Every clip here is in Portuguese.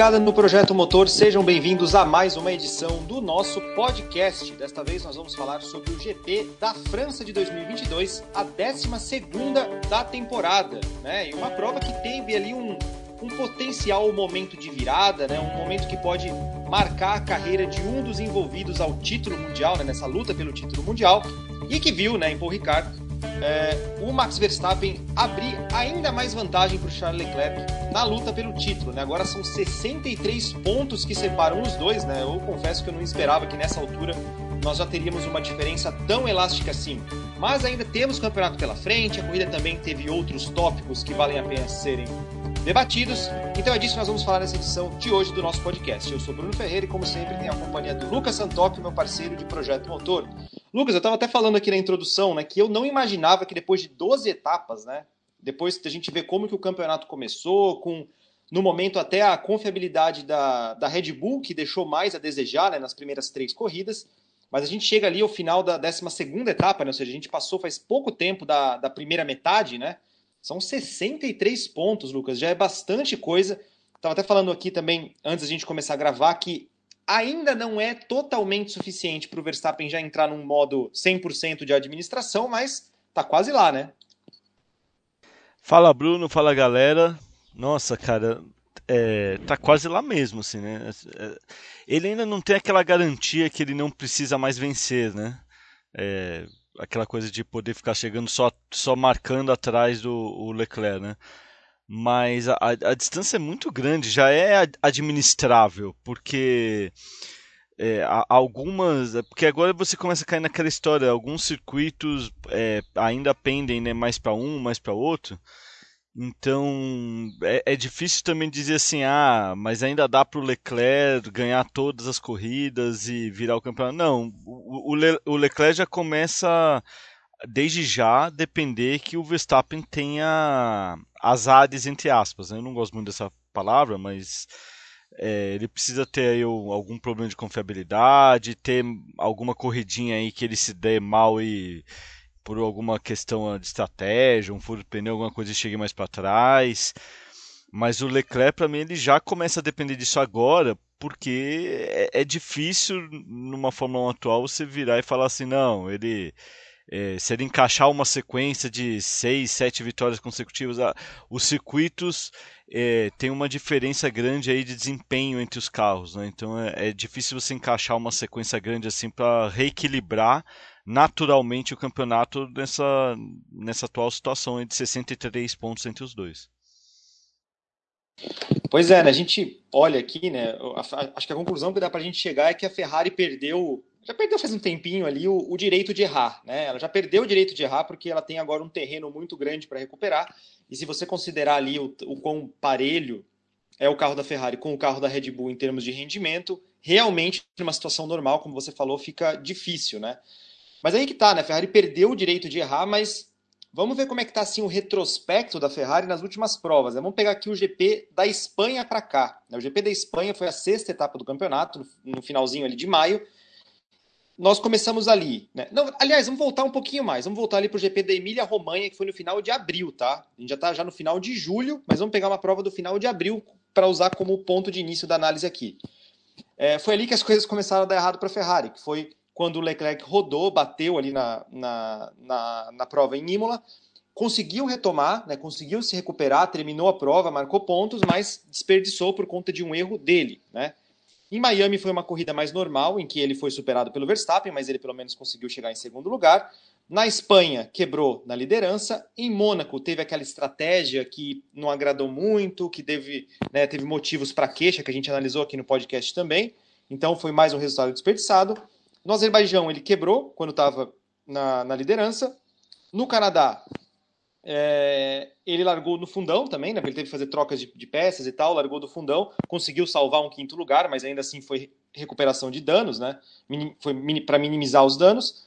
Ligada no Projeto Motor, sejam bem-vindos a mais uma edição do nosso podcast. Desta vez nós vamos falar sobre o GP da França de 2022, a 12 da temporada, né? E uma prova que teve ali um, um potencial momento de virada, né? Um momento que pode marcar a carreira de um dos envolvidos ao título mundial, né? Nessa luta pelo título mundial e que viu, né, em Paul Ricard, é, o Max Verstappen abrir ainda mais vantagem para o Charles Leclerc na luta pelo título. Né? Agora são 63 pontos que separam os dois. Né? Eu confesso que eu não esperava que nessa altura nós já teríamos uma diferença tão elástica assim. Mas ainda temos campeonato pela frente, a corrida também teve outros tópicos que valem a pena serem debatidos. Então é disso que nós vamos falar nessa edição de hoje do nosso podcast. Eu sou Bruno Ferreira e, como sempre, tenho a companhia do Lucas Santocchi, meu parceiro de Projeto Motor. Lucas, eu estava até falando aqui na introdução, né, que eu não imaginava que depois de 12 etapas, né, depois da gente ver como que o campeonato começou, com no momento até a confiabilidade da, da Red Bull, que deixou mais a desejar né, nas primeiras três corridas, mas a gente chega ali ao final da 12 etapa, né, ou seja, a gente passou faz pouco tempo da, da primeira metade, né, são 63 pontos, Lucas, já é bastante coisa. Estava até falando aqui também, antes da gente começar a gravar, que ainda não é totalmente suficiente para o Verstappen já entrar num modo 100% de administração, mas tá quase lá, né? Fala Bruno, fala galera. Nossa, cara, é, tá quase lá mesmo, assim, né? É, ele ainda não tem aquela garantia que ele não precisa mais vencer, né? É, aquela coisa de poder ficar chegando só, só marcando atrás do Leclerc, né? mas a, a, distância é muito grande, já é administrável, porque é, algumas. É, porque agora você começa a cair naquela história, alguns circuitos é, ainda pendem né, mais para um, mais para outro. Então é, é, difícil também dizer assim, ah, mas ainda dá para o Leclerc ganhar todas as corridas e virar o campeonato. Não, o, o, Le, o Leclerc já começa desde já depender que o Verstappen tenha azares, entre aspas. Né? Eu não gosto muito dessa palavra, mas é, ele precisa ter aí algum problema de confiabilidade, ter alguma corridinha aí que ele se dê mal e por alguma questão de estratégia, um furo de pneu, alguma coisa chegue mais para trás. Mas o Leclerc, para mim, ele já começa a depender disso agora, porque é, é difícil numa Fórmula 1 atual você virar e falar assim, não, ele é, se ele encaixar uma sequência de seis, sete vitórias consecutivas, os circuitos é, tem uma diferença grande aí de desempenho entre os carros, né? então é, é difícil você encaixar uma sequência grande assim para reequilibrar naturalmente o campeonato nessa, nessa atual situação de 63 pontos entre os dois. Pois é, né? a gente olha aqui, né? Acho que a conclusão que dá para a gente chegar é que a Ferrari perdeu já perdeu faz um tempinho ali o, o, direito de errar, né? Ela já perdeu o direito de errar porque ela tem agora um terreno muito grande para recuperar. E se você considerar ali o, o quão parelho é o carro da Ferrari com o carro da Red Bull em termos de rendimento, realmente numa situação normal, como você falou, fica difícil, né? Mas aí que tá, né? A Ferrari perdeu o direito de errar, mas vamos ver como é que tá assim o retrospecto da Ferrari nas últimas provas. Né? Vamos pegar aqui o GP da Espanha para cá. O GP da Espanha foi a sexta etapa do campeonato, no finalzinho ali de maio nós começamos ali. Né? Não, aliás, vamos voltar um pouquinho mais. Vamos voltar ali para o GP da Emília Romanha, que foi no final de abril, tá? A gente já está já no final de julho, mas vamos pegar uma prova do final de abril para usar como ponto de início da análise aqui. É, foi ali que as coisas começaram a dar errado para a Ferrari, que foi quando o Leclerc rodou, bateu ali na, na, na, na prova em Imola, conseguiu retomar, né, conseguiu se recuperar, terminou a prova, marcou pontos, mas desperdiçou por conta de um erro dele, né? Em Miami foi uma corrida mais normal, em que ele foi superado pelo Verstappen, mas ele pelo menos conseguiu chegar em segundo lugar. Na Espanha, quebrou na liderança. Em Mônaco, teve aquela estratégia que não agradou muito, que teve, né, teve motivos para queixa, que a gente analisou aqui no podcast também. Então, foi mais um resultado desperdiçado. No Azerbaijão, ele quebrou quando estava na, na liderança. No Canadá, é, ele largou no fundão também, né? Ele teve que fazer trocas de, de, peças e tal, largou do fundão, conseguiu salvar um quinto lugar, mas ainda assim foi recuperação de danos, né? Minim, foi para minimizar os danos.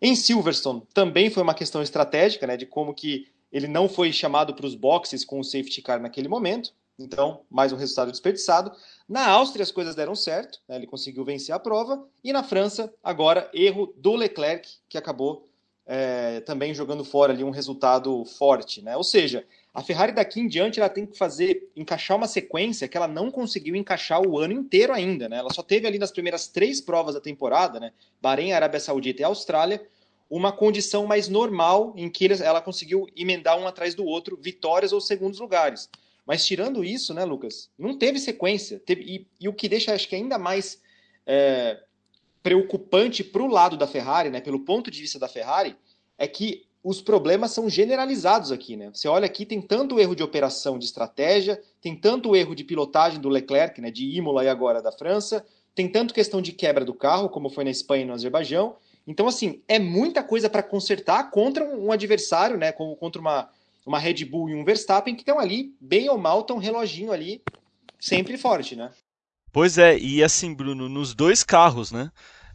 Em Silverstone também foi uma questão estratégica, né? De como que ele não foi chamado para os boxes com o safety car naquele momento. Então, mais um resultado desperdiçado. Na Áustria as coisas deram certo, né? ele conseguiu vencer a prova. E na França, agora, erro do Leclerc, que acabou é, também jogando fora ali um resultado forte, né? Ou seja, a Ferrari daqui em diante ela tem que fazer encaixar uma sequência que ela não conseguiu encaixar o ano inteiro ainda, né? Ela só teve ali nas primeiras três provas da temporada, né? Bahrein, Arábia Saudita e Austrália, uma condição mais normal em que ela conseguiu emendar um atrás do outro vitórias ou segundos lugares. Mas tirando isso, né, Lucas, não teve sequência. Teve, e, e o que deixa, acho que ainda mais é, preocupante para o lado da Ferrari, né, pelo ponto de vista da Ferrari, é que os problemas são generalizados aqui, né? Você olha aqui, tem tanto erro de operação de estratégia, tem tanto erro de pilotagem do Leclerc, né, de Imola e agora da França, tem tanto questão de quebra do carro, como foi na Espanha e no Azerbaijão. Então, assim, é muita coisa para consertar contra um adversário, né, contra uma, uma Red Bull e um Verstappen que estão ali, bem ou mal, estão reloginho ali, sempre forte, né? Pois é, e assim, Bruno, nos dois carros, né?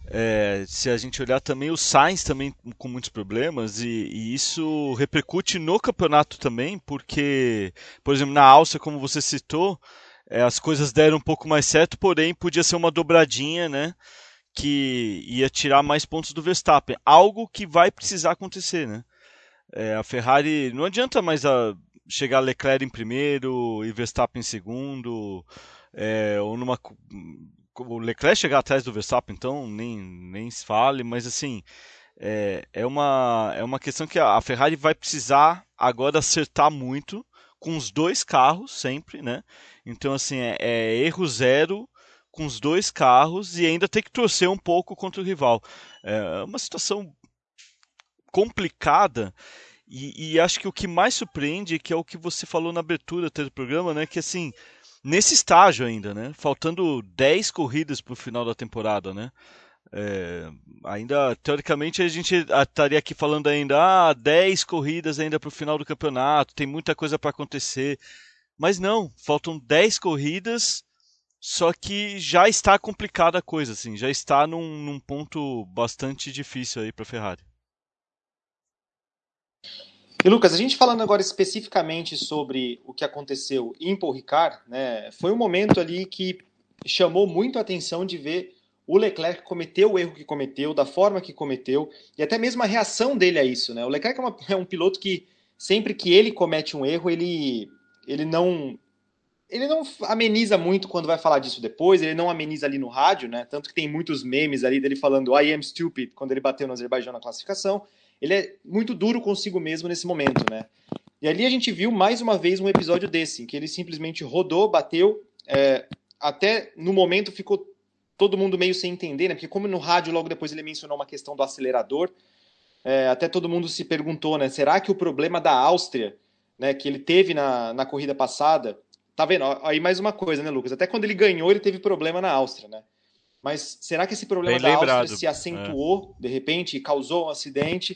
É, se a gente olhar também o Sainz também com muitos problemas e, e, isso repercute no campeonato também, porque, por exemplo, na Áustria, como você citou, é, as coisas deram um pouco mais certo, porém podia ser uma dobradinha, né? Que ia tirar mais pontos do Verstappen, algo que vai precisar acontecer, né? É, a Ferrari não adianta mais a chegar Leclerc em primeiro e Verstappen em segundo, é, ou numa o Leclerc chegar atrás do Verstappen, então nem, nem se fale, mas assim é, é, uma, é uma questão que a Ferrari vai precisar agora acertar muito com os dois carros sempre, né? Então assim é, é erro zero com os dois carros e ainda tem que torcer um pouco contra o rival. É uma situação complicada. E, e, acho que o que mais surpreende, que é o que você falou na abertura do programa, né? Que assim, nesse estágio ainda, né? Faltando 10 corridas para o final da temporada, né? É, ainda, teoricamente, a gente estaria aqui falando ainda, ah, 10 corridas ainda para o final do campeonato, tem muita coisa para acontecer. Mas não, faltam 10 corridas, só que já está complicada a coisa, assim, já está num, num ponto bastante difícil aí para a Ferrari. E Lucas, a gente falando agora especificamente sobre o que aconteceu em Paul Ricard, né, foi um momento ali que chamou muito a atenção de ver o Leclerc cometer o erro que cometeu, da forma que cometeu, e até mesmo a reação dele a isso. Né? O Leclerc é, uma, é um piloto que, sempre que ele comete um erro, ele, ele não ele não ameniza muito quando vai falar disso depois, ele não ameniza ali no rádio, né? Tanto que tem muitos memes ali dele falando I am stupid quando ele bateu no Azerbaijão na classificação ele é muito duro consigo mesmo nesse momento, né? E ali a gente viu mais uma vez um episódio desse, em que ele simplesmente rodou, bateu, é, até no momento ficou todo mundo meio sem entender, né? Porque como no rádio logo depois ele mencionou uma questão do acelerador, é, até todo mundo se perguntou, né? Será que o problema da Áustria, né, que ele teve na, na corrida passada, tá vendo? Aí mais uma coisa, né, Lucas? Até quando ele ganhou, ele teve problema na Áustria, né? Mas será que esse problema Bem da lembrado. Áustria se acentuou é. de repente e causou um acidente?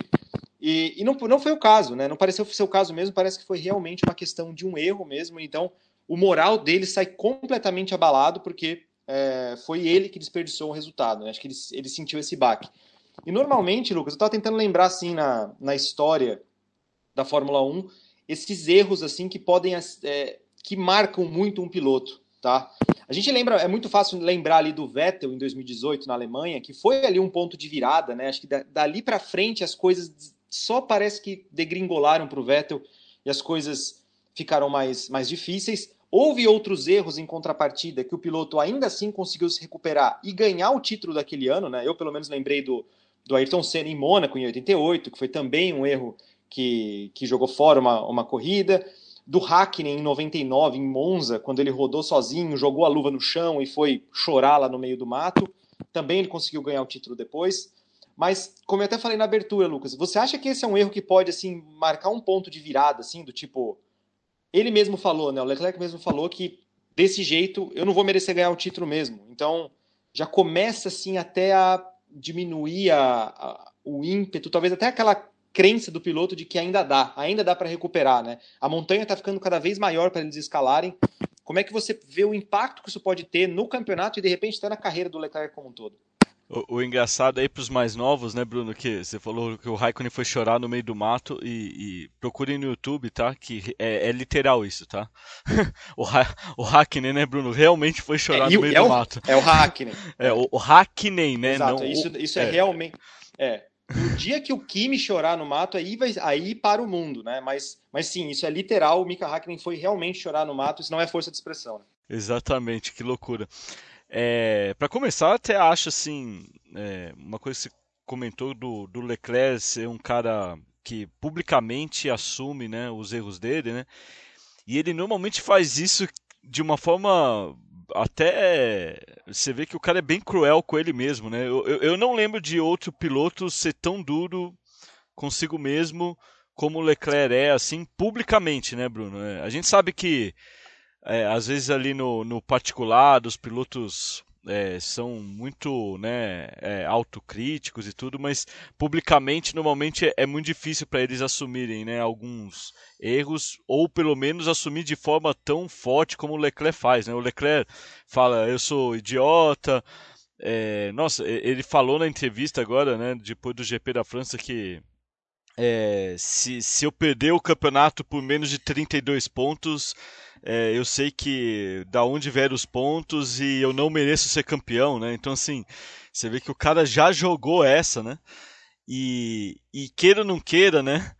E, e, não, não foi o caso, né? Não pareceu ser o caso mesmo, parece que foi realmente uma questão de um erro mesmo. Então, o moral dele sai completamente abalado porque é, foi ele que desperdiçou o resultado. Né? Acho que ele, ele sentiu esse baque. E normalmente, Lucas, eu estava tentando lembrar assim na, na história da Fórmula 1 esses erros assim que podem é, que marcam muito um piloto, tá? A gente lembra, é muito fácil lembrar ali do Vettel em 2018 na Alemanha, que foi ali um ponto de virada, né? Acho que dali para frente as coisas só parece que degringolaram para o Vettel e as coisas ficaram mais, mais difíceis. Houve outros erros em contrapartida que o piloto ainda assim conseguiu se recuperar e ganhar o título daquele ano, né? Eu pelo menos lembrei do, do Ayrton Senna em Mônaco em 88, que foi também um erro que, que jogou fora uma, uma corrida do Hackney em 99, em Monza, quando ele rodou sozinho, jogou a luva no chão e foi chorar lá no meio do mato. Também ele conseguiu ganhar o título depois. Mas, como eu até falei na abertura, Lucas, você acha que esse é um erro que pode, assim, marcar um ponto de virada, assim, do tipo... Ele mesmo falou, né? O Leclerc mesmo falou que, desse jeito, eu não vou merecer ganhar o título mesmo. Então, já começa, assim, até a diminuir a, a, o ímpeto, talvez até aquela crença do piloto de que ainda dá, ainda dá para recuperar, né? A montanha está ficando cada vez maior para eles escalarem. Como é que você vê o impacto que isso pode ter no campeonato e de repente até na carreira do Leclerc como um todo? O, o engraçado aí para os mais novos, né, Bruno, que você falou que o Raikkonen foi chorar no meio do mato e, e procurem no YouTube, tá? Que é, é literal isso, tá? o, ha, o Hackney, né, Bruno, realmente foi chorar é, no meio é do o, mato. É o Hackney. é, o, o Hackney, né? Exato, não, isso, isso é, é realmente... É, No dia que o Kimi chorar no mato, aí, vai, aí para o mundo, né? Mas, mas sim, isso é literal. O Mika Hakkinen foi realmente chorar no mato, isso não é força de expressão. Né? Exatamente, que loucura. É, para começar, até acho assim, é, uma coisa que você comentou do, do Leclerc ser um cara que publicamente assume né, os erros dele, né? E ele normalmente faz isso de uma forma até você vê que o cara é bem cruel com ele mesmo, né? Eu, eu, eu, não lembro de outro piloto ser tão duro consigo mesmo como o Leclerc é, assim, publicamente, né, Bruno? É, a gente sabe que é, às vezes ali no, no particular, os pilotos é, são muito né, é, autocríticos e tudo, mas publicamente normalmente é, é muito difícil para eles assumirem né, alguns erros, ou pelo menos assumir de forma tão forte como o Leclerc faz. Né? O Leclerc fala, eu sou idiota. É, nossa, ele falou na entrevista agora, né, depois do GP da França, que é, se, se eu perder o campeonato por menos de 32 pontos, é, eu sei que da onde vieram os pontos e eu não mereço ser campeão, né? Então, assim, você vê que o cara já jogou essa, né? E, e queira ou não queira, né?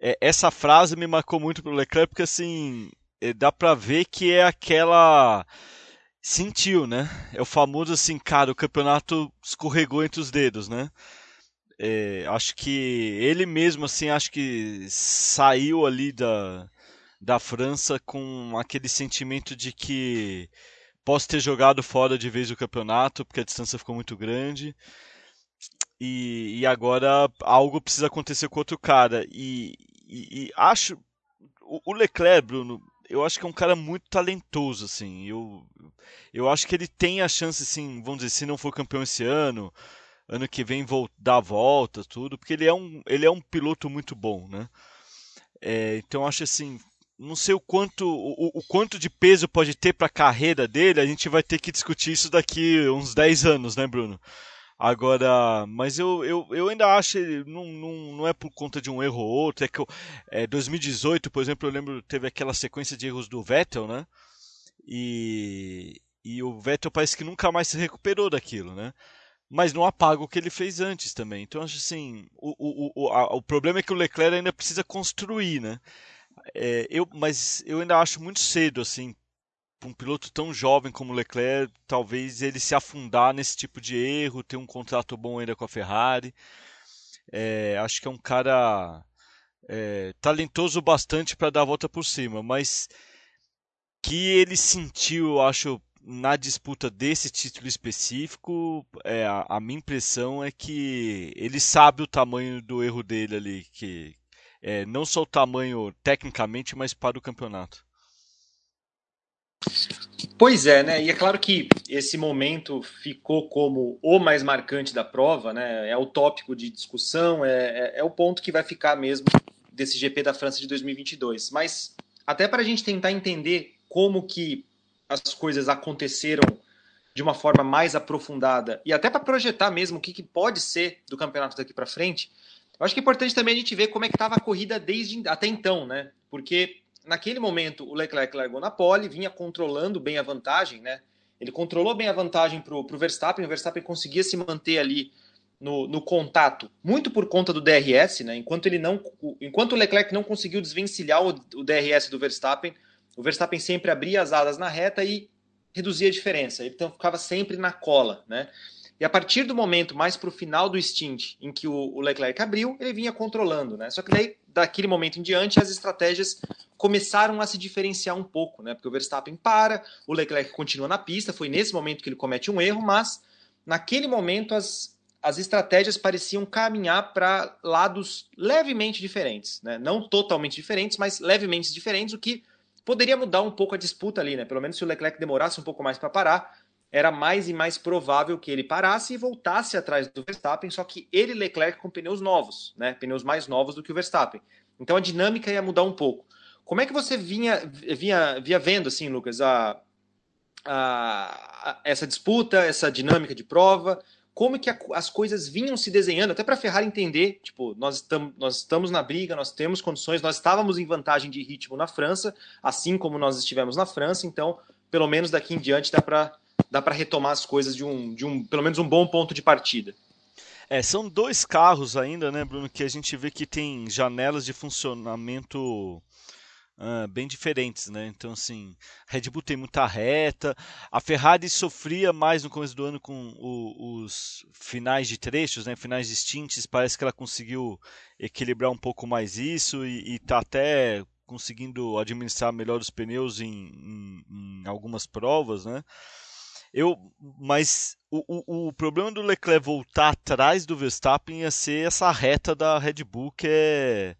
É, essa frase me marcou muito pro Leclerc, porque, assim, é, dá pra ver que é aquela. Sentiu, né? É o famoso assim, cara, o campeonato escorregou entre os dedos, né? É, acho que ele mesmo, assim, acho que saiu ali da, da França com aquele sentimento de que posso ter jogado fora de vez o campeonato porque a distância ficou muito grande. E, e agora algo precisa acontecer com outro cara. E, e, e acho o, Leclerc Bruno eu acho que é um cara muito talentoso assim. Eu eu acho que ele tem a chance assim vamos dizer se não for campeão esse ano ano que vem dar a volta tudo porque ele é um ele é um piloto muito bom né? É, então acho assim não sei o quanto, o, o quanto de peso pode ter para a carreira dele, a gente vai ter que discutir isso daqui uns 10 anos, né, Bruno? Agora, mas eu, eu, eu ainda acho não, não, não é por conta de um erro ou outro. É que eu, é, 2018, por exemplo, eu lembro teve aquela sequência de erros do Vettel, né? E, e o Vettel parece que nunca mais se recuperou daquilo, né? Mas não apaga o que ele fez antes também. Então, acho assim, o, o, o, a, o problema é que o Leclerc ainda precisa construir, né? É, eu, mas eu ainda acho muito cedo, assim, um piloto tão jovem como Leclerc, talvez ele se afundar nesse tipo de erro, ter um contrato bom ainda com a Ferrari. É, acho que é um cara é, talentoso bastante para dar a volta por cima, mas que ele sentiu, eu acho, na disputa desse título específico, é, a, a, minha impressão é que ele sabe o tamanho do erro dele ali, que, é, não só o tamanho tecnicamente, mas para o campeonato. Pois é, né? E é claro que esse momento ficou como o mais marcante da prova, né? É o tópico de discussão, é, é, é o ponto que vai ficar mesmo desse GP da França de 2022. Mas até para a gente tentar entender como que as coisas aconteceram de uma forma mais aprofundada e até para projetar mesmo o que, que pode ser do campeonato daqui para frente, eu acho que é importante também a gente ver como é que estava a corrida desde até então, né? Porque naquele momento o Leclerc largou na pole, vinha controlando bem a vantagem, né? Ele controlou bem a vantagem para o Verstappen, o Verstappen conseguia se manter ali no, no, contato, muito por conta do DRS, né? Enquanto ele não, enquanto o Leclerc não conseguiu desvencilhar o, o DRS do Verstappen, o Verstappen sempre abria as asas na reta e reduzia a diferença. Ele então ficava sempre na cola, né? E a partir do momento mais para o final do stint em que o, Leclerc abriu, ele vinha controlando, né? Só que daí, daquele momento em diante, as estratégias começaram a se diferenciar um pouco, né? Porque o Verstappen para, o Leclerc continua na pista, foi nesse momento que ele comete um erro, mas naquele momento as, as estratégias pareciam caminhar para lados levemente diferentes, né? Não totalmente diferentes, mas levemente diferentes, o que poderia mudar um pouco a disputa ali, né? Pelo menos se o Leclerc demorasse um pouco mais para parar, era mais e mais provável que ele parasse e voltasse atrás do Verstappen, só que ele Leclerc com pneus novos, né? Pneus mais novos do que o Verstappen. Então a dinâmica ia mudar um pouco. Como é que você vinha, vinha, via vendo, assim, Lucas, a, a, a essa disputa, essa dinâmica de prova? Como que a, as coisas vinham se desenhando, até para a Ferrari entender, tipo, nós, estamos nós estamos na briga, nós temos condições, nós estávamos em vantagem de ritmo na França, assim como nós estivemos na França, então, pelo menos daqui em diante dá para dá para retomar as coisas de um, de um, pelo menos um bom ponto de partida. É, são dois carros ainda, né, Bruno, que a gente vê que tem janelas de funcionamento uh, bem diferentes, né? Então, assim, a Red Bull tem muita reta, a Ferrari sofria mais no começo do ano com o, os finais de trechos, né? Finais distintos, parece que ela conseguiu equilibrar um pouco mais isso e está até conseguindo administrar melhor os pneus em, em, em algumas provas, né? Eu, mas o, o, o, problema do Leclerc voltar atrás do Verstappen ia ser essa reta da Red Bull que é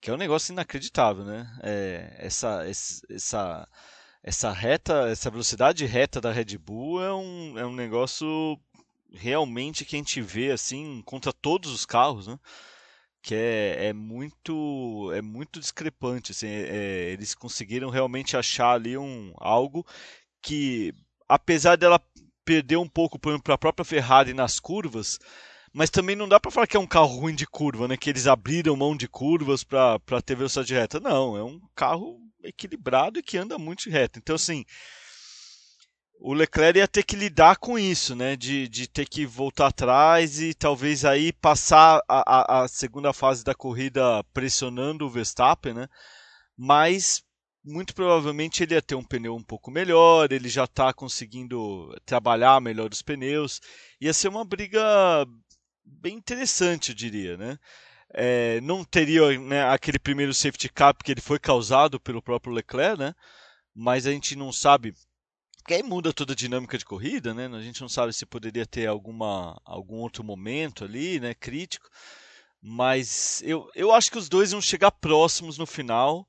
que é um negócio inacreditável, né? É, essa, essa, essa reta, essa velocidade reta da Red Bull é um, é um negócio realmente que a gente vê assim contra todos os carros, né? Que é, é muito é muito discrepante. Assim, é, é eles conseguiram realmente achar ali um algo que, apesar dela perder um pouco para a própria Ferrari nas curvas, mas também não dá para falar que é um carro ruim de curva, né? Que eles abriram mão de curvas para ter velocidade reta. Não, é um carro equilibrado e que anda muito reto. Então, assim, o Leclerc ia ter que lidar com isso, né? De, de ter que voltar atrás e talvez aí passar a, a, a segunda fase da corrida pressionando o Verstappen, né? Mas muito provavelmente ele ia ter um pneu um pouco melhor, ele já está conseguindo trabalhar melhor os pneus. Ia ser uma briga bem interessante, eu diria, né? É, não teria né, aquele primeiro safety car porque ele foi causado pelo próprio Leclerc, né? Mas a gente não sabe porque aí muda toda a dinâmica de corrida, né? A gente não sabe se poderia ter alguma, algum outro momento ali, né? Crítico. Mas eu, eu acho que os dois iam chegar próximos no final.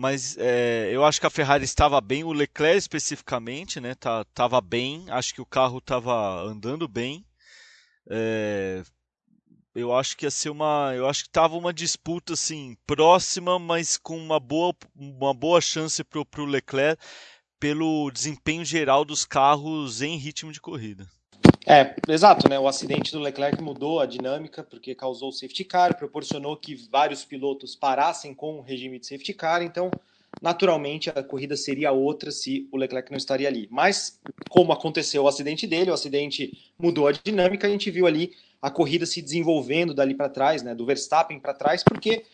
Mas é, eu acho que a Ferrari estava bem, o Leclerc especificamente, né? Tá, tava bem. Acho que o carro estava andando bem. É, eu acho que ia ser uma, eu acho que tava uma disputa assim próxima, mas com uma boa, uma boa chance pro, pro Leclerc pelo desempenho geral dos carros em ritmo de corrida. É, exato, né? O acidente do Leclerc mudou a dinâmica porque causou o safety car, proporcionou que vários pilotos parassem com o regime de safety car, então naturalmente a corrida seria outra se o Leclerc não estaria ali. Mas, como aconteceu o acidente dele, o acidente mudou a dinâmica, a gente viu ali a corrida se desenvolvendo dali para trás, né, do Verstappen para trás, porque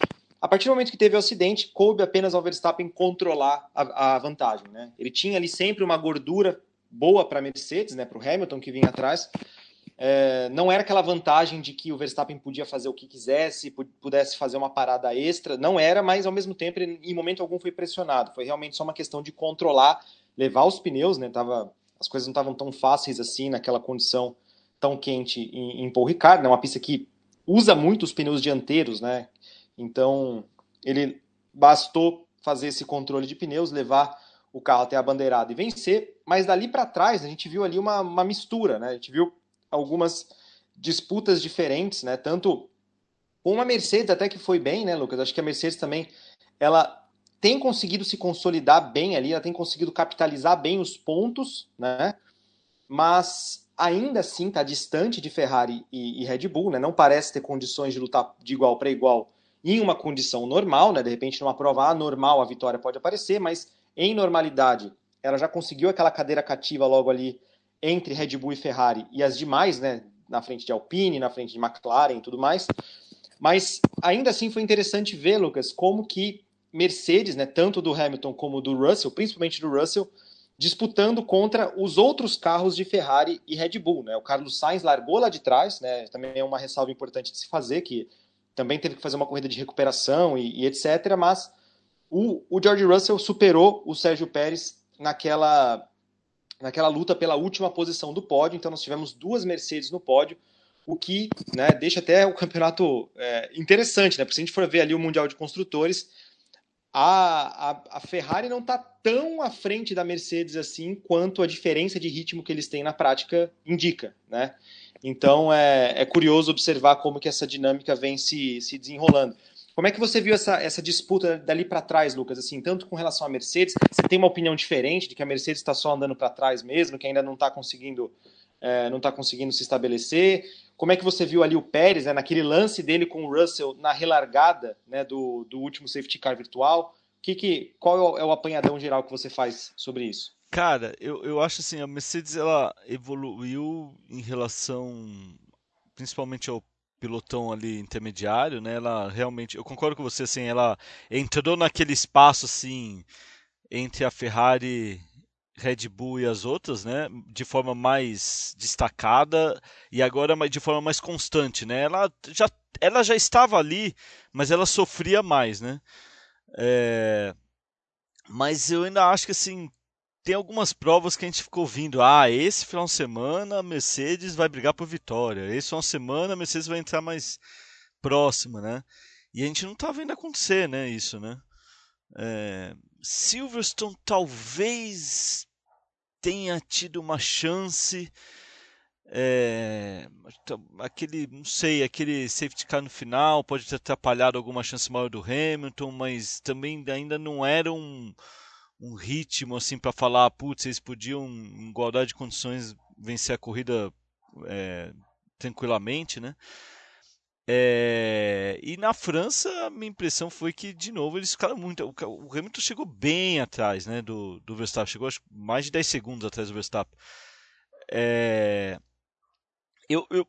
a partir do momento que teve o acidente, coube apenas ao Verstappen controlar a, a vantagem. Né? Ele tinha ali sempre uma gordura boa para a Mercedes, né, para o Hamilton que vinha atrás, é, não era aquela vantagem de que o Verstappen podia fazer o que quisesse, pudesse fazer uma parada extra, não era, mas ao mesmo tempo ele, em momento algum foi pressionado. Foi realmente só uma questão de controlar, levar os pneus, né? Tava, as coisas não estavam tão fáceis assim naquela condição tão quente em, em Paul Ricard, né? Uma pista que usa muito os pneus dianteiros, né? Então ele bastou fazer esse controle de pneus, levar o carro até a bandeirada e vencer, mas dali para trás a gente viu ali uma, uma mistura, né? A gente viu algumas disputas diferentes, né? Tanto uma Mercedes até que foi bem, né, Lucas? Acho que a Mercedes também ela tem conseguido se consolidar bem ali, ela tem conseguido capitalizar bem os pontos, né? Mas ainda assim está distante de Ferrari e, e, Red Bull, né? Não parece ter condições de lutar de igual para igual em uma condição normal, né? De repente numa prova normal a vitória pode aparecer, mas em normalidade ela já conseguiu aquela cadeira cativa logo ali entre Red Bull e Ferrari e as demais, né, na frente de Alpine, na frente de McLaren e tudo mais. Mas ainda assim foi interessante ver, Lucas, como que Mercedes, né, tanto do Hamilton como do Russell, principalmente do Russell, disputando contra os outros carros de Ferrari e Red Bull. Né? O Carlos Sainz largou lá de trás, né? também é uma ressalva importante de se fazer, que também teve que fazer uma corrida de recuperação e, e etc. Mas o, o George Russell superou o Sérgio Pérez naquela naquela luta pela última posição do pódio. Então nós tivemos duas Mercedes no pódio, o que né, deixa até o campeonato é, interessante, né? Porque se a gente for ver ali o Mundial de Construtores, a, a, a Ferrari não está tão à frente da Mercedes assim quanto a diferença de ritmo que eles têm na prática indica, né? Então é, é curioso observar como que essa dinâmica vem se, se desenrolando. Como é que você viu essa, essa disputa dali para trás, Lucas? Assim, tanto com relação à Mercedes, você tem uma opinião diferente de que a Mercedes está só andando para trás mesmo, que ainda não está conseguindo, é, não está conseguindo se estabelecer? Como é que você viu ali o Pérez, né, naquele lance dele com o Russell na relargada né, do, do último safety car virtual? Que, que, qual é o, é apanhadão geral que você faz sobre isso? Cara, eu, eu acho assim, a Mercedes ela evoluiu em relação principalmente ao pilotão ali intermediário, né? Ela realmente, eu concordo com você, assim, ela entrou naquele espaço assim entre a Ferrari, Red Bull e as outras, né? De forma mais destacada e agora de forma mais constante, né? Ela já, ela já estava ali, mas ela sofria mais, né? É... Mas eu ainda acho que assim tem algumas provas que a gente ficou vindo. Ah, esse final de semana a Mercedes vai brigar por vitória. Esse final de semana a Mercedes vai entrar mais próxima, né? E a gente não tá vendo acontecer, né? Isso, né? É... Silverstone talvez tenha tido uma chance. É, aquele, não sei, aquele safety car no final pode ter atrapalhado alguma chance maior do Hamilton, mas também ainda não era um, um ritmo assim para falar, putz, eles podiam em igualdade de condições vencer a corrida é, tranquilamente, né? É, e na França, a minha impressão foi que, de novo, eles ficaram muito. O Hamilton chegou bem atrás né, do, do Verstappen, chegou acho, mais de 10 segundos atrás do Verstappen. É, eu, eu,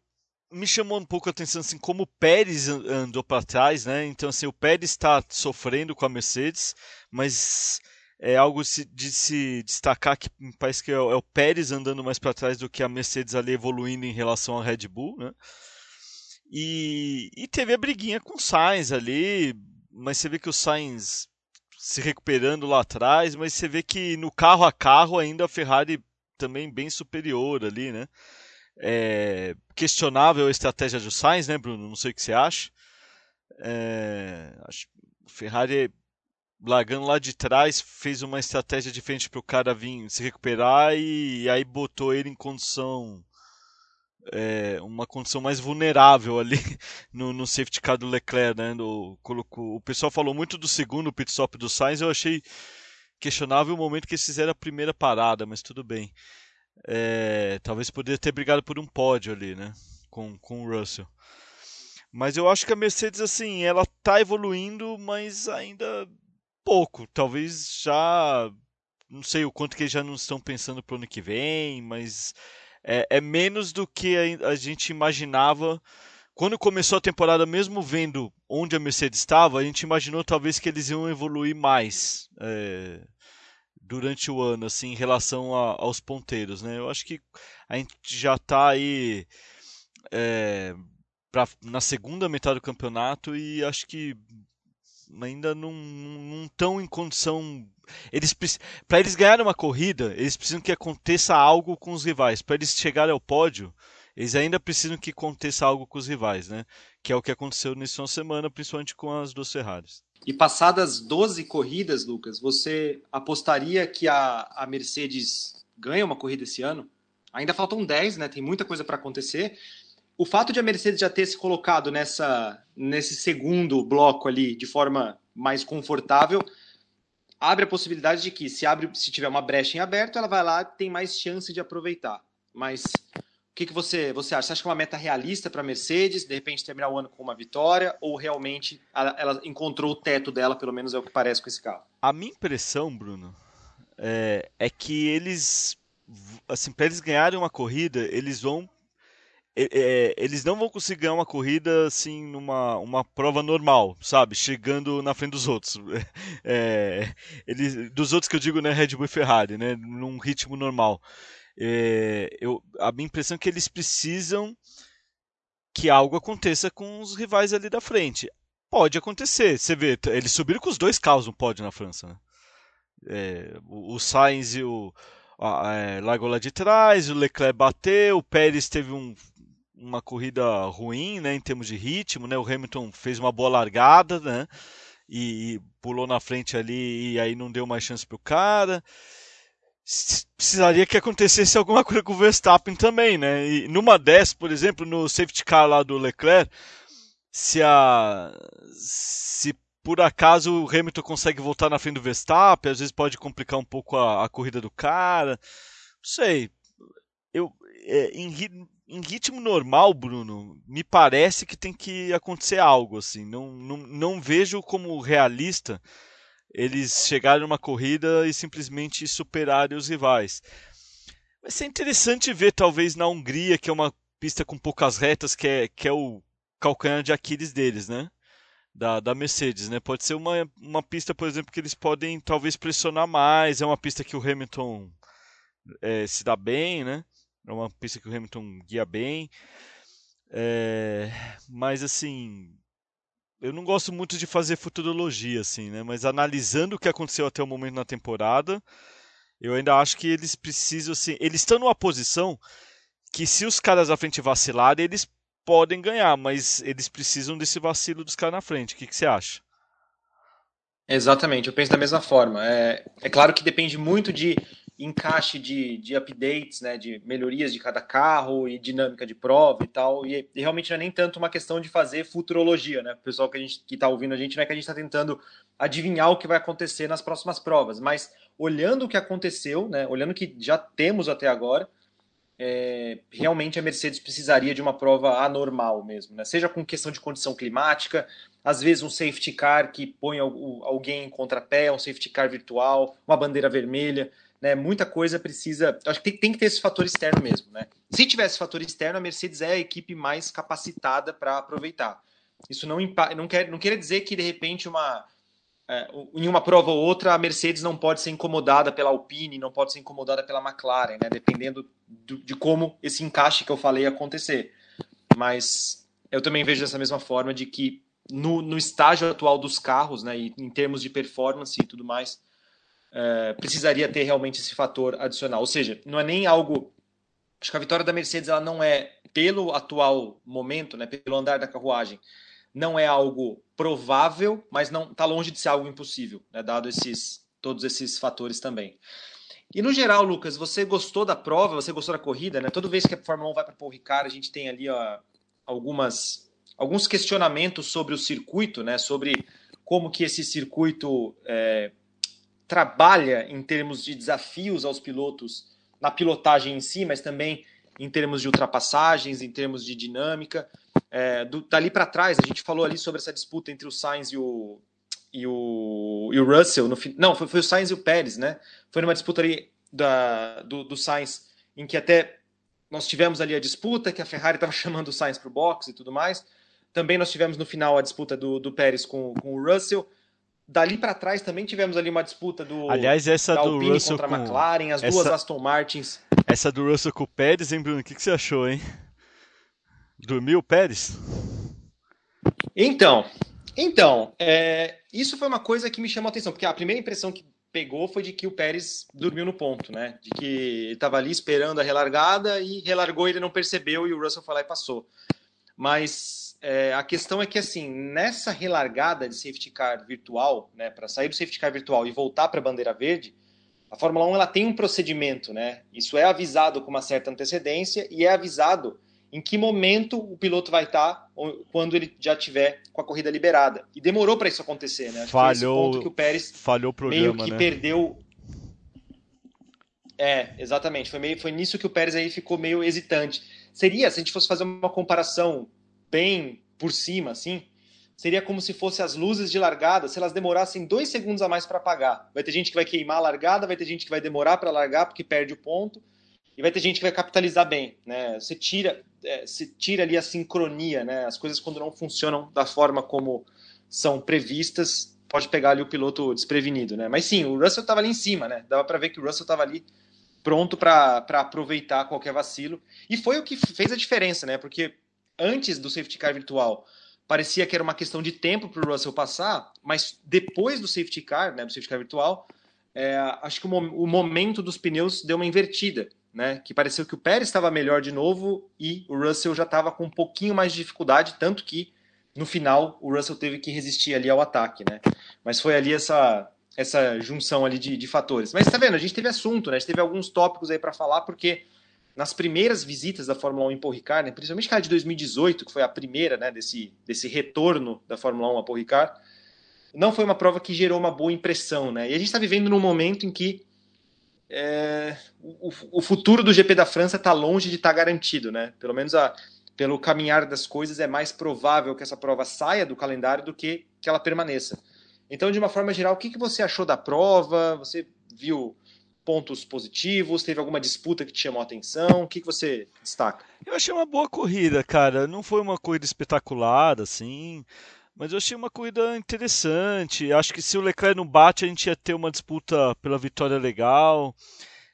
me chamou um pouco a atenção assim, como o Pérez andou para trás, né? Então, assim, o Pérez está sofrendo com a Mercedes, mas é algo de se destacar que parece que é o é Pérez andando mais para trás do que a Mercedes ali evoluindo em relação à Red Bull, né? E, e teve a briguinha com o Sainz ali, mas você vê que o Sainz se recuperando lá atrás, mas você vê que no carro a carro ainda a Ferrari também bem superior ali, né? É questionável a estratégia do Sainz, né, Bruno? Não sei o que você acha. É, acho Ferrari largando lá de trás fez uma estratégia diferente para o cara vir se recuperar e, e aí botou ele em condição é, uma condição mais vulnerável ali no, no safety car do Leclerc, né? No, colocou, o pessoal falou muito do segundo pit stop do Sainz, eu achei questionável o momento que eles fizeram a primeira parada, mas tudo bem. É, talvez poderia ter brigado por um pódio ali, né? Com, com o Russell. Mas eu acho que a Mercedes, assim, ela tá evoluindo, mas ainda pouco. Talvez já. Não sei o quanto que eles já não estão pensando pro ano que vem, mas é, é menos do que a, a gente imaginava. Quando começou a temporada, mesmo vendo onde a Mercedes estava, a gente imaginou talvez que eles iam evoluir mais é, durante o ano, assim, em relação a, aos ponteiros, né? Eu acho que a gente já está aí é, pra, na segunda metade do campeonato e acho que ainda não estão em condição eles para eles ganharem uma corrida, eles precisam que aconteça algo com os rivais. Para eles chegarem ao pódio, eles ainda precisam que aconteça algo com os rivais, né? Que é o que aconteceu nesse semana, principalmente com as duas Ferraris. E passadas 12 corridas, Lucas, você apostaria que a, a Mercedes ganha uma corrida esse ano? Ainda faltam 10, né? Tem muita coisa para acontecer. O fato de a Mercedes já ter se colocado nessa, nesse segundo bloco ali de forma mais confortável abre a possibilidade de que se abre, se tiver uma brecha em aberto, ela vai lá tem mais chance de aproveitar. Mas o que, que você, você acha? Você acha que é uma meta realista para a Mercedes, de repente terminar o ano com uma vitória, ou realmente ela, ela, encontrou o teto dela, pelo menos é o que parece com esse carro? A minha impressão, Bruno, é, é que eles, assim, para eles ganharem uma corrida, eles vão eles não vão conseguir ganhar uma corrida assim numa uma prova normal, sabe? Chegando na frente dos outros. É, eles, dos outros que eu digo, né? Red Bull e Ferrari, né? Num ritmo normal. É, eu, a minha impressão é que eles precisam que algo aconteça com os rivais ali da frente. Pode acontecer. Você vê, eles subiram com os dois carros no pódio na França, né? É, o, o Sainz e o, é, largou lá de trás, o Leclerc bateu, o Pérez teve um uma corrida ruim, né, em termos de ritmo, né? O Hamilton fez uma boa largada, né? E, e pulou na frente ali e aí não deu mais chance pro cara. Precisaria que acontecesse alguma coisa com o Verstappen também, né? E numa dessas, por exemplo, no safety car lá do Leclerc, se a se por acaso o Hamilton consegue voltar na frente do Verstappen, às vezes pode complicar um pouco a, a corrida do cara. Não sei. Eu, é, em, em ritmo normal, Bruno, me parece que tem que acontecer algo assim. Não, não, não vejo como realista eles chegarem numa corrida e simplesmente superarem os rivais. Vai ser interessante ver, talvez, na Hungria, que é uma pista com poucas retas, que é, que é o calcanhar de Aquiles deles, né? Da, da Mercedes, né? Pode ser uma, uma pista, por exemplo, que eles podem talvez pressionar mais. É uma pista que o Hamilton é, se dá bem, né? É uma pista que o Hamilton guia bem. É, mas assim, eu não gosto muito de fazer futurologia, assim, né? Mas analisando o que aconteceu até o momento na temporada, eu ainda acho que eles precisam, assim, eles estão numa posição que se os caras à frente vacilarem, eles podem ganhar, mas eles precisam desse vacilo dos caras na frente. O que, que você acha? Exatamente, eu penso da mesma forma. É, é claro que depende muito de encaixe de, de updates, né, de melhorias de cada carro e dinâmica de prova e tal. E, e realmente não é nem tanto uma questão de fazer futurologia, né? O pessoal que a gente que está ouvindo a gente não é que a gente está tentando adivinhar o que vai acontecer nas próximas provas, mas olhando o que aconteceu, né, olhando o que já temos até agora, é, realmente a Mercedes precisaria de uma prova anormal mesmo, né? Seja com questão de condição climática, às vezes um safety car que põe alguém em contrapé, um safety car virtual, uma bandeira vermelha né? Muita coisa precisa. Acho que tem, tem, que ter esse fator externo mesmo, né? Se tivesse fator externo, a Mercedes é a equipe mais capacitada para aproveitar. Isso não, não, quer, não quer dizer que de repente uma é, em uma prova ou outra a Mercedes não pode ser incomodada pela Alpine, não pode ser incomodada pela McLaren, né? Dependendo do, de como esse encaixe que eu falei acontecer. Mas eu também vejo dessa mesma forma de que no, no estágio atual dos carros, né, e em termos de performance e tudo mais, é, precisaria ter realmente esse fator adicional. Ou seja, não é nem algo. Acho que a vitória da Mercedes ela não é, pelo atual momento, né, pelo andar da carruagem, não é algo provável, mas não está longe de ser algo impossível, né, dado esses, todos esses fatores também. E no geral, Lucas, você gostou da prova? Você gostou da corrida? Né? Toda vez que a Fórmula 1 vai para Paul Ricard, a gente tem ali ó, algumas, alguns questionamentos sobre o circuito, né? sobre como que esse circuito é, trabalha em termos de desafios aos pilotos na pilotagem em si, mas também em termos de ultrapassagens, em termos de dinâmica. É, do, dali para trás, a gente falou ali sobre essa disputa entre o Sainz e o, e o, e o Russell. No, não, foi, foi o Sainz e o Pérez, né? Foi numa disputa ali da, do, do Sainz, em que até nós tivemos ali a disputa, que a Ferrari estava chamando o Sainz para o box e tudo mais. Também nós tivemos no final a disputa do, do Pérez com, com o Russell. Dali para trás também tivemos ali uma disputa do Aliás, essa da Alpine do Russell contra a McLaren, as essa, duas Aston Martins. Essa do Russell com o Pérez, hein, Bruno? O que, que você achou, hein? Dormiu o Pérez? Então, então, é, isso foi uma coisa que me chamou a atenção, porque a primeira impressão que pegou foi de que o Pérez dormiu no ponto, né? De que ele estava ali esperando a relargada e relargou, ele não percebeu e o Russell foi lá e passou. Mas é, a questão é que, assim, nessa relargada de safety car virtual, né, para sair do safety car virtual e voltar para a bandeira verde, a Fórmula 1 ela tem um procedimento, né? Isso é avisado com uma certa antecedência e é avisado em que momento o piloto vai estar tá quando ele já tiver com a corrida liberada. E demorou para isso acontecer, né? Acho falhou, que, que o Pérez falhou o programa, meio que né? perdeu. É, exatamente. Foi, meio, foi nisso que o Pérez aí ficou meio hesitante. Seria, se a gente fosse fazer uma comparação bem por cima, assim, seria como se fosse as luzes de largada, se elas demorassem dois segundos a mais para apagar. Vai ter gente que vai queimar a largada, vai ter gente que vai demorar para largar porque perde o ponto, e vai ter gente que vai capitalizar bem, né? Você tira, é, você tira ali a sincronia, né? As coisas quando não funcionam da forma como são previstas, pode pegar ali o piloto desprevenido, né? Mas sim, o Russell estava ali em cima, né? Dava para ver que o Russell estava ali pronto para aproveitar qualquer vacilo. E foi o que fez a diferença, né? Porque antes do safety car virtual, parecia que era uma questão de tempo para o Russell passar, mas depois do safety car, né, do safety car virtual, é, acho que o, o, momento dos pneus deu uma invertida, né, que pareceu que o Pérez estava melhor de novo e o Russell já estava com um pouquinho mais de dificuldade, tanto que no final o Russell teve que resistir ali ao ataque, né, mas foi ali essa essa junção ali de, de fatores. Mas tá vendo, a gente teve assunto, né, a gente teve alguns tópicos aí para falar, porque nas primeiras visitas da Fórmula 1 em Paul né, principalmente aquela de 2018, que foi a primeira né, desse, desse retorno da Fórmula 1 a Paul não foi uma prova que gerou uma boa impressão. Né? E a gente está vivendo num momento em que é, o, o, futuro do GP da França está longe de estar tá garantido. Né? Pelo menos a, pelo caminhar das coisas, é mais provável que essa prova saia do calendário do que que ela permaneça. Então, de uma forma geral, o que, que você achou da prova? Você viu pontos positivos? Teve alguma disputa que te chamou a atenção? O que, que você destaca? Eu achei uma boa corrida, cara. Não foi uma corrida espetacular, assim. Mas eu achei uma corrida interessante. Acho que se o Leclerc não bate, a gente ia ter uma disputa pela vitória legal.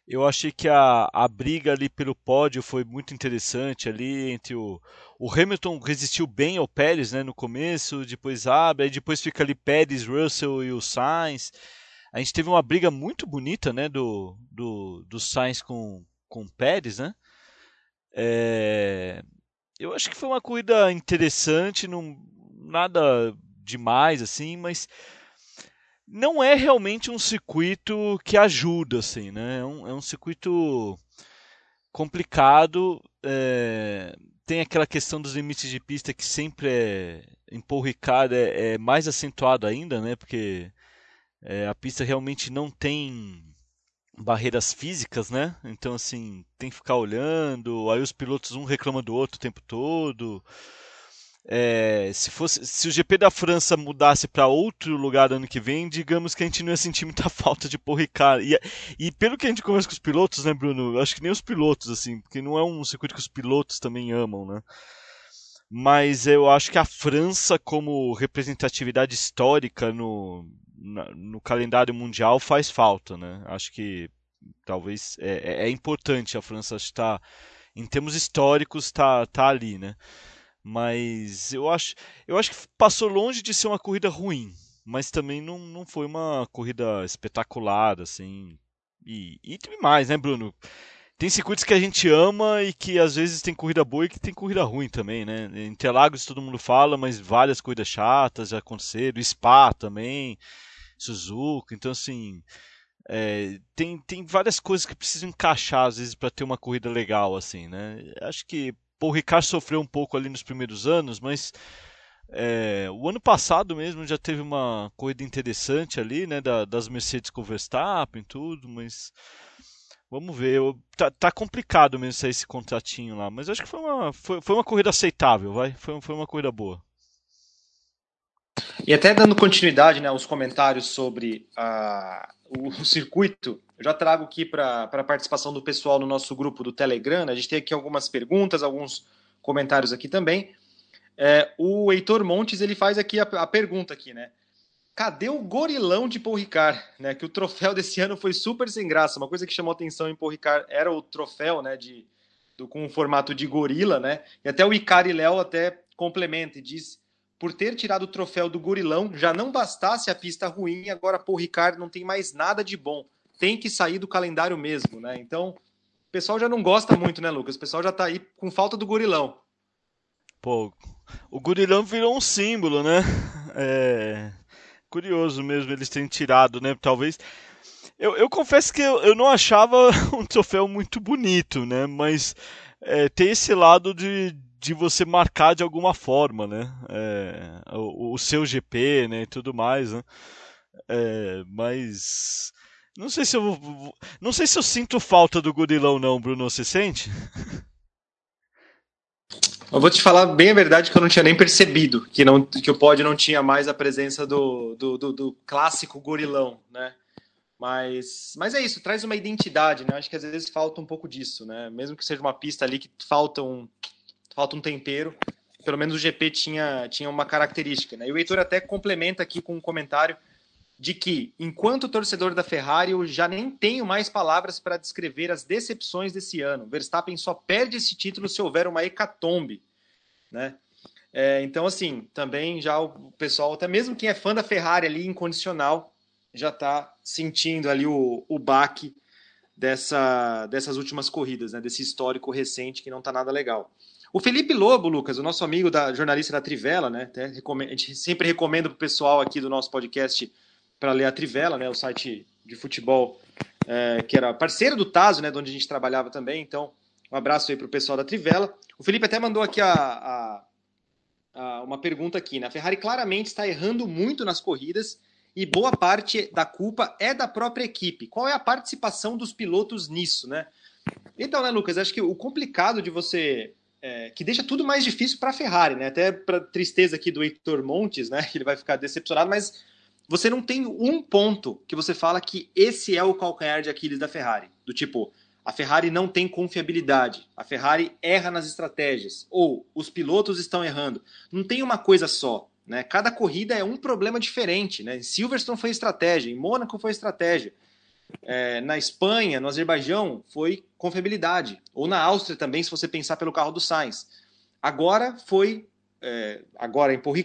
Eu achei que a, a briga ali pelo pódio foi muito interessante ali entre o, o Hamilton resistiu bem ao Pérez, né, no começo, depois abre, aí depois fica ali Pérez, Russell e o Sainz. A gente teve uma briga muito bonita, né, do, do, do Sainz com, com o Pérez, né? É, eu acho que foi uma corrida interessante, não, nada demais assim, mas não é realmente um circuito que ajuda, assim, né? É um, é um circuito complicado. É, tem aquela questão dos limites de pista que sempre é em Paul Ricard é, é mais acentuado ainda, né? Porque é, a pista realmente não tem barreiras físicas, né? Então assim tem que ficar olhando. Aí os pilotos um reclama do outro o tempo todo. É, se, fosse, se o GP da França mudasse para outro lugar ano que vem, digamos que a gente não ia sentir muita falta de Paul Ricard. E, e pelo que a gente conversa com os pilotos, né, Bruno? Acho que nem os pilotos, assim, porque não é um circuito que os pilotos também amam, né? Mas eu acho que a França, como representatividade histórica no, no calendário mundial, faz falta, né? Acho que talvez é, é, é importante a França estar, em termos históricos, está tá ali, né? Mas eu acho, eu acho que passou longe de ser uma corrida ruim, mas também não, não foi uma corrida espetacular, assim. E, e tem mais, né, Bruno? Tem circuitos que a gente ama e que às vezes tem corrida boa e que tem corrida ruim também, né? Interlagos todo mundo fala, mas várias corridas chatas já aconteceram. Spa também, Suzuka. Então, assim, é, tem, tem várias coisas que precisam encaixar às vezes para ter uma corrida legal, assim, né? Acho que Paul Ricard sofreu um pouco ali nos primeiros anos, mas é, o ano passado mesmo já teve uma corrida interessante ali, né, da, das Mercedes com o Verstappen, tudo, mas vamos ver. Eu, tá, tá, complicado mesmo sair esse contratinho lá, mas acho que foi uma, foi, foi uma corrida aceitável, vai, foi, foi uma corrida boa. E até dando continuidade né, aos comentários sobre uh, o, circuito, eu já trago aqui para a participação do pessoal no nosso grupo do Telegram. A gente tem aqui algumas perguntas, alguns comentários aqui também. É, o Heitor Montes ele faz aqui a, a, pergunta aqui, né? Cadê o gorilão de Paul Ricard? Né? Que o troféu desse ano foi super sem graça. Uma coisa que chamou atenção em Paul Ricard era o troféu, né? De, do, com o formato de gorila, né? E até o Icari Léo até complementa e diz por ter tirado o troféu do gorilão, já não bastasse a pista ruim, agora Paul Ricard não tem mais nada de bom tem que sair do calendário mesmo, né? Então, o pessoal já não gosta muito, né, Lucas? O pessoal já tá aí com falta do gorilão. Pô, o gorilão virou um símbolo, né? É curioso mesmo eles terem tirado, né? Talvez. Eu, eu confesso que eu, eu não achava um troféu muito bonito, né? Mas é, tem esse lado de, de você marcar de alguma forma, né? É, o, o, seu GP, né? E tudo mais, né? É, mas não sei se eu não sei se eu sinto falta do Gurilão não, Bruno, você sente? Eu vou te falar bem a verdade que eu não tinha nem percebido que, não, que o pod não tinha mais a presença do, do, do, do clássico gorilão, né? Mas, mas é isso, traz uma identidade, né? Acho que às vezes falta um pouco disso, né? Mesmo que seja uma pista ali que falta um, falta um tempero, pelo menos o GP tinha, tinha uma característica, né? E o Heitor até complementa aqui com um comentário de que, enquanto torcedor da Ferrari, eu já nem tenho mais palavras para descrever as decepções desse ano. Verstappen só perde esse título se houver uma hecatombe, né? É, então, assim, também já o pessoal, até mesmo quem é fã da Ferrari ali, incondicional, já está sentindo ali o, o baque dessa, dessas últimas corridas, né? Desse histórico recente que não está nada legal. O Felipe Lobo, Lucas, o nosso amigo da jornalista da Trivela, né? A gente sempre recomenda para o pessoal aqui do nosso podcast para ler a Trivela, né, o site de futebol é, que era parceiro do Taso, né, de onde a gente trabalhava também. Então, um abraço aí para o pessoal da Trivela. O Felipe até mandou aqui a, a, a, uma pergunta aqui. Né? A Ferrari claramente está errando muito nas corridas e boa parte da culpa é da própria equipe. Qual é a participação dos pilotos nisso, né? Então, né, Lucas, acho que o complicado de você é, que deixa tudo mais difícil para a Ferrari, né? Até para tristeza aqui do Heitor Montes, né? Que ele vai ficar decepcionado, mas você não tem um ponto que você fala que esse é o calcanhar de Aquiles da Ferrari. Do tipo, a Ferrari não tem confiabilidade, a Ferrari erra nas estratégias, ou os pilotos estão errando. Não tem uma coisa só. Né? Cada corrida é um problema diferente. Né? Em Silverstone foi estratégia, em Mônaco foi estratégia. É, na Espanha, no Azerbaijão, foi confiabilidade. Ou na Áustria também, se você pensar pelo carro do Sainz. Agora foi, é, agora em Paul e,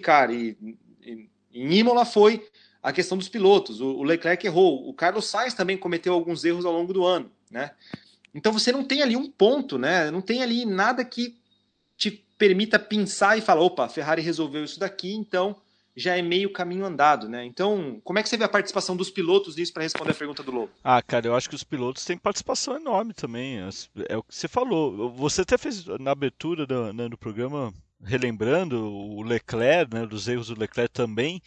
e em Imola foi a questão dos pilotos. O, o Leclerc errou, o Carlos Sainz também cometeu alguns erros ao longo do ano, né? Então você não tem ali um ponto, né? Não tem ali nada que te permita pensar e falar, opa, a Ferrari resolveu isso daqui, então já é meio caminho andado, né? Então, como é que você vê a participação dos pilotos nisso para responder a pergunta do Lobo? Ah, cara, eu acho que os pilotos têm participação enorme também. É o que você falou. Você até fez na abertura do, né, do programa relembrando o Leclerc, né, dos erros do Leclerc também,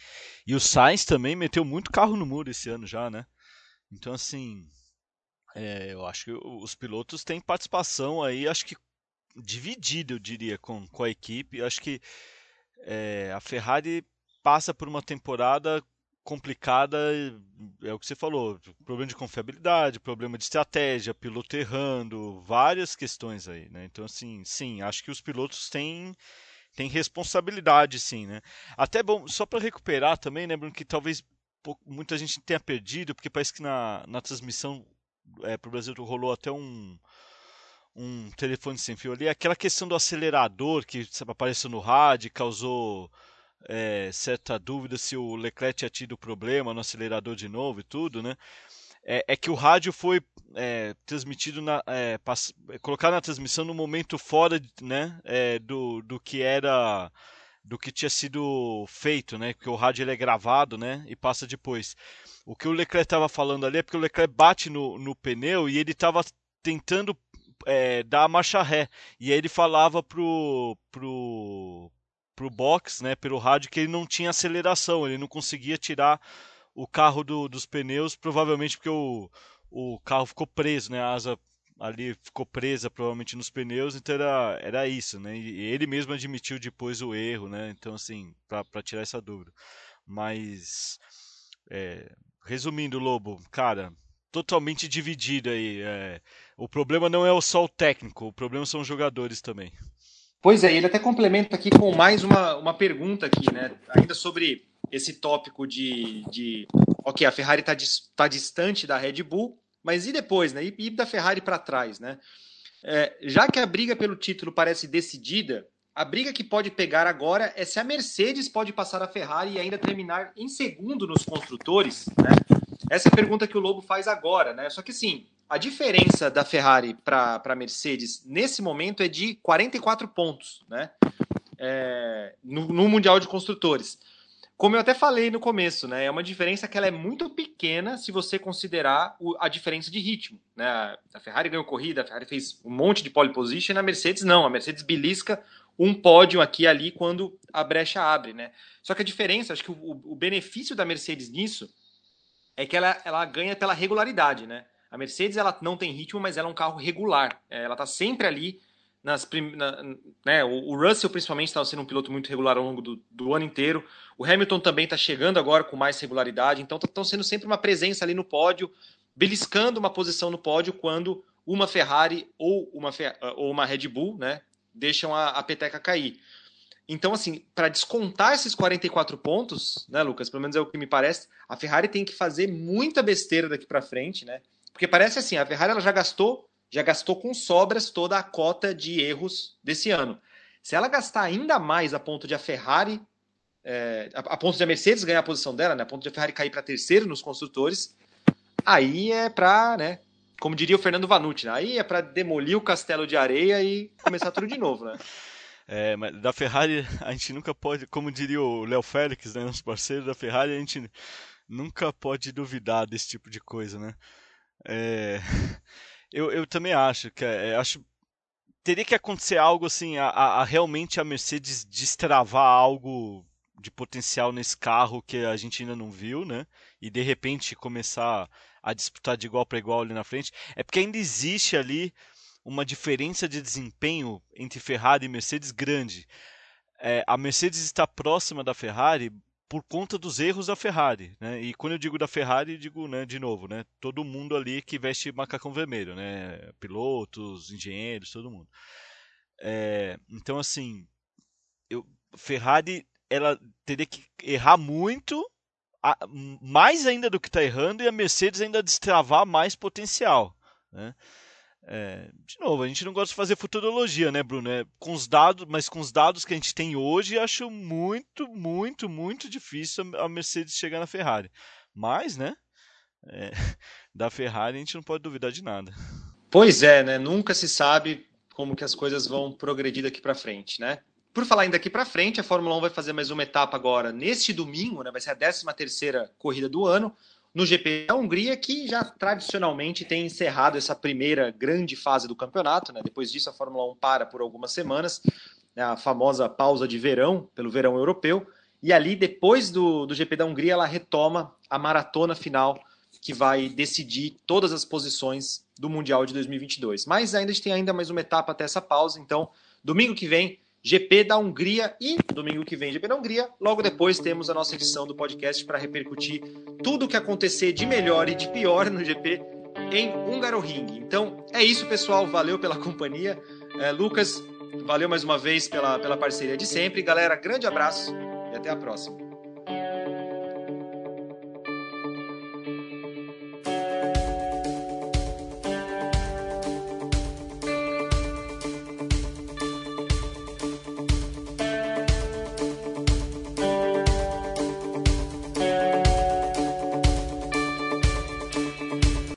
e o Sainz também meteu muito carro no muro esse ano já, né? Então, assim, é, eu acho que os pilotos têm participação aí, acho que dividida, eu diria, com, com a equipe. Eu acho que é, a Ferrari passa por uma temporada complicada, é o que você falou, problema de confiabilidade, problema de estratégia, piloto errando, várias questões aí, né? Então, assim, sim, acho que os pilotos têm, têm responsabilidade, sim, né? Até bom, só para recuperar também, lembro que talvez muita gente tenha perdido, porque parece que na, na transmissão é, para o Brasil rolou até um, um telefone sem fio ali, aquela questão do acelerador que apareceu no rádio, causou é, certa dúvida se o Leclerc tinha tido problema no acelerador de novo e tudo, né? É, é que o rádio foi é, transmitido na, é, pass, colocado na transmissão no momento fora, né, é, do, do que era do que tinha sido feito, né? Porque o rádio ele é gravado, né? E passa depois. O que o Leclerc estava falando ali é porque o Leclerc bate no, no pneu e ele estava tentando é, dar a marcha ré. E aí ele falava pro, pro, pro box, né, pelo rádio, que ele não tinha aceleração, ele não conseguia tirar o carro do, dos pneus, provavelmente porque o, o carro ficou preso, né, a asa ali ficou presa provavelmente nos pneus, então era, era isso, né, e ele mesmo admitiu depois o erro, né, então assim, para tirar essa dúvida. Mas, é, resumindo, Lobo, cara, totalmente dividido aí. É, o problema não é só o técnico, o problema são os jogadores também. Pois é, ele até complementa aqui com mais uma, uma pergunta aqui, né? Ainda sobre esse tópico de, de ok, a Ferrari está tá distante da Red Bull, mas e depois, né? E, e da Ferrari para trás, né? É, já que a briga pelo título parece decidida, a briga que pode pegar agora é se a Mercedes pode passar a Ferrari e ainda terminar em segundo nos construtores, né? Essa é a pergunta que o Lobo faz agora, né? Só que sim, a diferença da Ferrari para a Mercedes nesse momento é de 44 pontos, né? É, no, no, Mundial de Construtores. Como eu até falei no começo, né? É uma diferença que ela é muito pequena se você considerar o, a diferença de ritmo. Né? A Ferrari ganhou corrida, a Ferrari fez um monte de pole position, a Mercedes não. A Mercedes belisca um pódio aqui e ali quando a brecha abre, né? Só que a diferença, acho que o, o benefício da Mercedes nisso é que ela, ela ganha pela regularidade, né? A Mercedes ela não tem ritmo, mas ela é um carro regular. É, ela está sempre ali nas prim... na, né, o, Russell principalmente está sendo um piloto muito regular ao longo do, do ano inteiro. O Hamilton também está chegando agora com mais regularidade, então estão sendo sempre uma presença ali no pódio, beliscando uma posição no pódio quando uma Ferrari ou uma, ou uma Red Bull, né, deixam a, a peteca cair. Então, assim, para descontar esses 44 pontos, né, Lucas? Pelo menos é o que me parece, a Ferrari tem que fazer muita besteira daqui para frente, né? Porque parece assim, a Ferrari ela já gastou, já gastou com sobras toda a cota de erros desse ano. Se ela gastar ainda mais a ponto de a Ferrari, é, a, ponto de a Mercedes ganhar a posição dela, né, a ponto de a Ferrari cair para terceiro nos construtores, aí é para, né, como diria o Fernando Vanucci, né, aí é para demolir o castelo de areia e começar tudo de novo, né? É, mas da Ferrari a gente nunca pode, como diria o Léo Félix, né, nosso parceiro da Ferrari, a gente nunca pode duvidar desse tipo de coisa, né? É, eu, eu também acho que é, acho teria que acontecer algo assim, a, a, realmente a Mercedes destravar algo de potencial nesse carro que a gente ainda não viu, né? E de repente começar a disputar de igual para igual ali na frente. É porque ainda existe ali uma diferença de desempenho entre Ferrari e Mercedes grande. É, a Mercedes está próxima da Ferrari por conta dos erros da Ferrari, né? E quando eu digo da Ferrari, digo, né, de novo, né, todo mundo ali que veste macacão vermelho, né, pilotos, engenheiros, todo mundo. É, então assim, eu, Ferrari ela teria que errar muito, mais ainda do que está errando, e a Mercedes ainda destravar mais potencial, né? É, de novo, a gente não gosta de fazer futurologia, né, Bruno? É, com os dados, mas com os dados que a gente tem hoje, acho muito, muito, muito difícil a Mercedes chegar na Ferrari. Mas, né, é, da Ferrari a gente não pode duvidar de nada. Pois é, né? Nunca se sabe como que as coisas vão progredir daqui para frente, né? Por falar ainda daqui para frente, a Fórmula 1 vai fazer mais uma etapa agora neste domingo, né? Vai ser a 13 terceira corrida do ano no GP da Hungria, que já tradicionalmente tem encerrado essa primeira grande fase do campeonato. Né? Depois disso, a Fórmula 1 para por algumas semanas, né? a famosa pausa de verão, pelo verão europeu. E ali, depois do, do GP da Hungria, ela retoma a maratona final, que vai decidir todas as posições do Mundial de 2022. Mas ainda a gente tem ainda mais uma etapa até essa pausa, então, domingo que vem GP da Hungria e domingo que vem GP da Hungria. Logo depois temos a nossa edição do podcast para repercutir tudo o que acontecer de melhor e de pior no GP em Hungaroring. Então é isso, pessoal. Valeu pela companhia. É, Lucas, valeu mais uma vez pela, pela parceria de sempre. Galera, grande abraço e até a próxima.